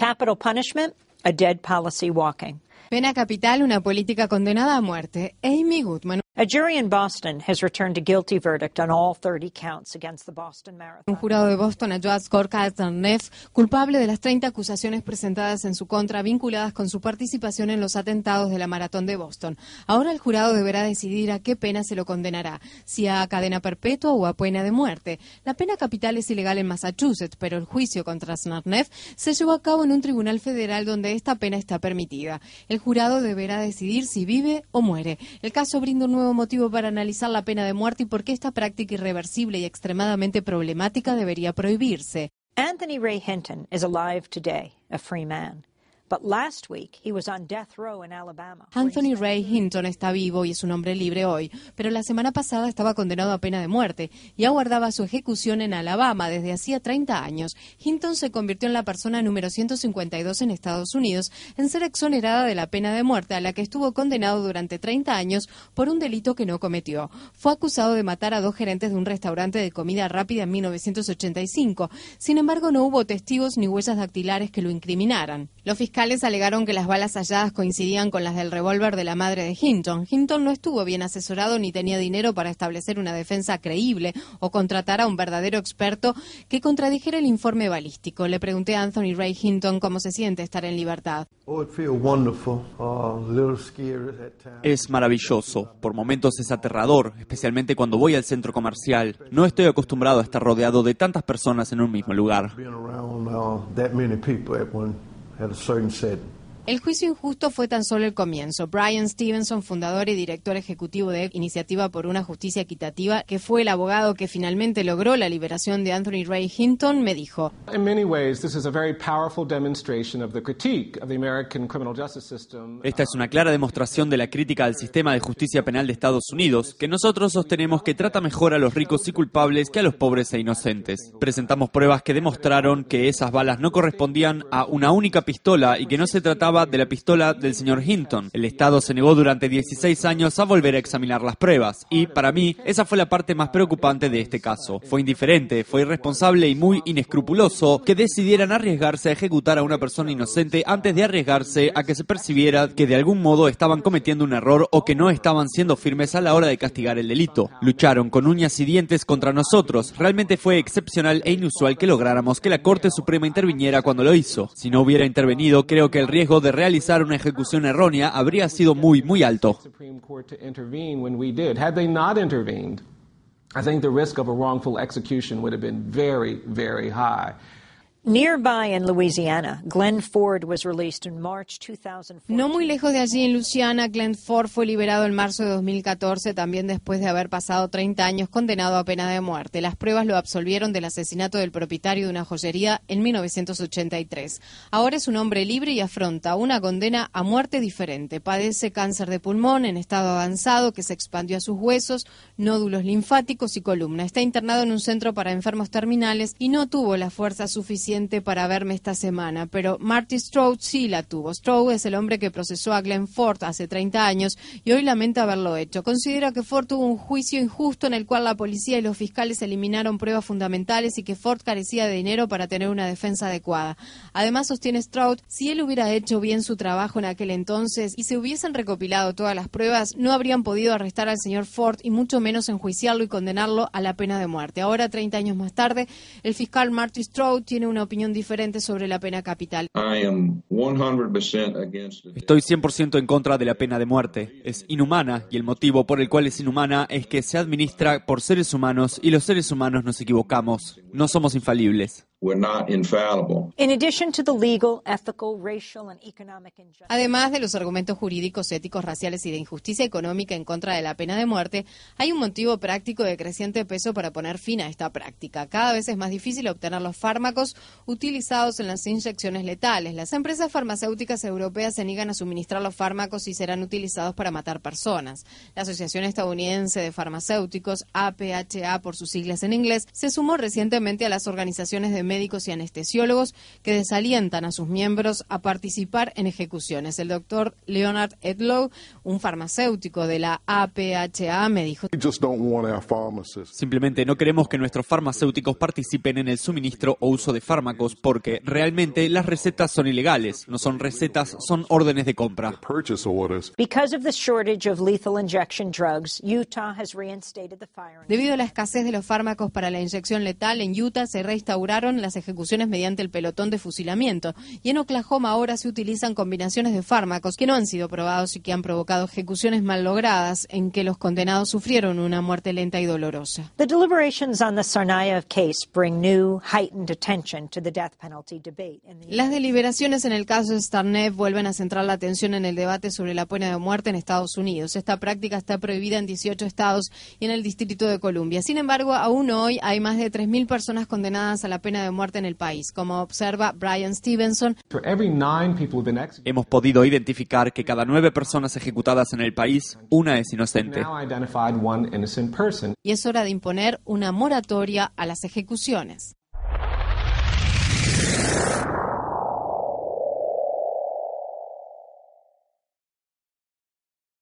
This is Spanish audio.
Capital punishment, a dead policy walking. Pena capital, una política condenada a muerte. Amy Goodman. A jury in Boston has returned a guilty verdict on all 30 counts against the Boston Marathon. Un jurado de Boston halló a Skorka Zarnev culpable de las 30 acusaciones presentadas en su contra vinculadas con su participación en los atentados de la maratón de Boston. Ahora el jurado deberá decidir a qué pena se lo condenará, si a cadena perpetua o a pena de muerte. La pena capital es ilegal en Massachusetts, pero el juicio contra Zarnev se llevó a cabo en un tribunal federal donde esta pena está permitida. El jurado deberá decidir si vive o muere. El caso brinda un nuevo motivo para analizar la pena de muerte y por qué esta práctica irreversible y extremadamente problemática debería prohibirse. Anthony Ray Hinton is alive today, a free man. Anthony Ray Hinton está vivo y es un hombre libre hoy, pero la semana pasada estaba condenado a pena de muerte y aguardaba su ejecución en Alabama desde hacía 30 años. Hinton se convirtió en la persona número 152 en Estados Unidos en ser exonerada de la pena de muerte a la que estuvo condenado durante 30 años por un delito que no cometió. Fue acusado de matar a dos gerentes de un restaurante de comida rápida en 1985. Sin embargo, no hubo testigos ni huellas dactilares que lo incriminaran. Los fiscales alegaron que las balas halladas coincidían con las del revólver de la madre de Hinton. Hinton no estuvo bien asesorado ni tenía dinero para establecer una defensa creíble o contratar a un verdadero experto que contradijera el informe balístico. Le pregunté a Anthony Ray Hinton cómo se siente estar en libertad. Uh, es maravilloso. Por momentos es aterrador, especialmente cuando voy al centro comercial. No estoy acostumbrado a estar rodeado de tantas personas en un mismo lugar. and certain said, El juicio injusto fue tan solo el comienzo. Brian Stevenson, fundador y director ejecutivo de Iniciativa por una Justicia Equitativa, que fue el abogado que finalmente logró la liberación de Anthony Ray Hinton, me dijo: Esta es una clara demostración de la crítica al sistema de justicia penal de Estados Unidos, que nosotros sostenemos que trata mejor a los ricos y culpables que a los pobres e inocentes. Presentamos pruebas que demostraron que esas balas no correspondían a una única pistola y que no se trataba de la pistola del señor Hinton. El Estado se negó durante 16 años a volver a examinar las pruebas y, para mí, esa fue la parte más preocupante de este caso. Fue indiferente, fue irresponsable y muy inescrupuloso que decidieran arriesgarse a ejecutar a una persona inocente antes de arriesgarse a que se percibiera que de algún modo estaban cometiendo un error o que no estaban siendo firmes a la hora de castigar el delito. Lucharon con uñas y dientes contra nosotros. Realmente fue excepcional e inusual que lográramos que la Corte Suprema interviniera cuando lo hizo. Si no hubiera intervenido, creo que el riesgo de realizar una ejecución errónea habría sido muy, muy alto. I think the risk of a wrongful execution would have been very, very high. No muy lejos de allí en Louisiana, Glenn Ford fue liberado en marzo de 2014, también después de haber pasado 30 años condenado a pena de muerte. Las pruebas lo absolvieron del asesinato del propietario de una joyería en 1983. Ahora es un hombre libre y afronta una condena a muerte diferente. Padece cáncer de pulmón en estado avanzado que se expandió a sus huesos, nódulos linfáticos y columna. Está internado en un centro para enfermos terminales y no tuvo la fuerza suficiente para verme esta semana, pero Marty Stroud sí la tuvo. Stroud es el hombre que procesó a Glenn Ford hace 30 años y hoy lamenta haberlo hecho. Considera que Ford tuvo un juicio injusto en el cual la policía y los fiscales eliminaron pruebas fundamentales y que Ford carecía de dinero para tener una defensa adecuada. Además, sostiene Stroud, si él hubiera hecho bien su trabajo en aquel entonces y se hubiesen recopilado todas las pruebas, no habrían podido arrestar al señor Ford y mucho menos enjuiciarlo y condenarlo a la pena de muerte. Ahora, 30 años más tarde, el fiscal Marty Stroud tiene una opinión diferente sobre la pena capital. Estoy 100% en contra de la pena de muerte. Es inhumana y el motivo por el cual es inhumana es que se administra por seres humanos y los seres humanos nos equivocamos. No somos infalibles. Además de los argumentos jurídicos, éticos, raciales y de injusticia económica en contra de la pena de muerte, hay un motivo práctico de creciente peso para poner fin a esta práctica. Cada vez es más difícil obtener los fármacos utilizados en las inyecciones letales. Las empresas farmacéuticas europeas se niegan a suministrar los fármacos y serán utilizados para matar personas. La Asociación Estadounidense de Farmacéuticos, APHA por sus siglas en inglés, se sumó recientemente a las organizaciones de médicos y anestesiólogos que desalientan a sus miembros a participar en ejecuciones. El doctor Leonard Edlow, un farmacéutico de la APHA, me dijo. Simplemente no queremos que nuestros farmacéuticos participen en el suministro o uso de fármacos porque realmente las recetas son ilegales, no son recetas, son órdenes de compra. Debido a la escasez de los fármacos para la inyección letal en Utah se reinstauraron las ejecuciones mediante el pelotón de fusilamiento y en Oklahoma ahora se utilizan combinaciones de fármacos que no han sido probados y que han provocado ejecuciones mal logradas en que los condenados sufrieron una muerte lenta y dolorosa. Las deliberaciones en el caso de Starnev vuelven a centrar la atención en el debate sobre la pena de muerte en Estados Unidos. Esta práctica está prohibida en 18 estados y en el Distrito de Columbia. Sin embargo, aún hoy hay más de 3.000 personas condenadas a la pena de muerte en el país, como observa Brian Stevenson. Hemos podido identificar que cada nueve personas ejecutadas en el país, una es inocente. Y es hora de imponer una moratoria a las ejecuciones.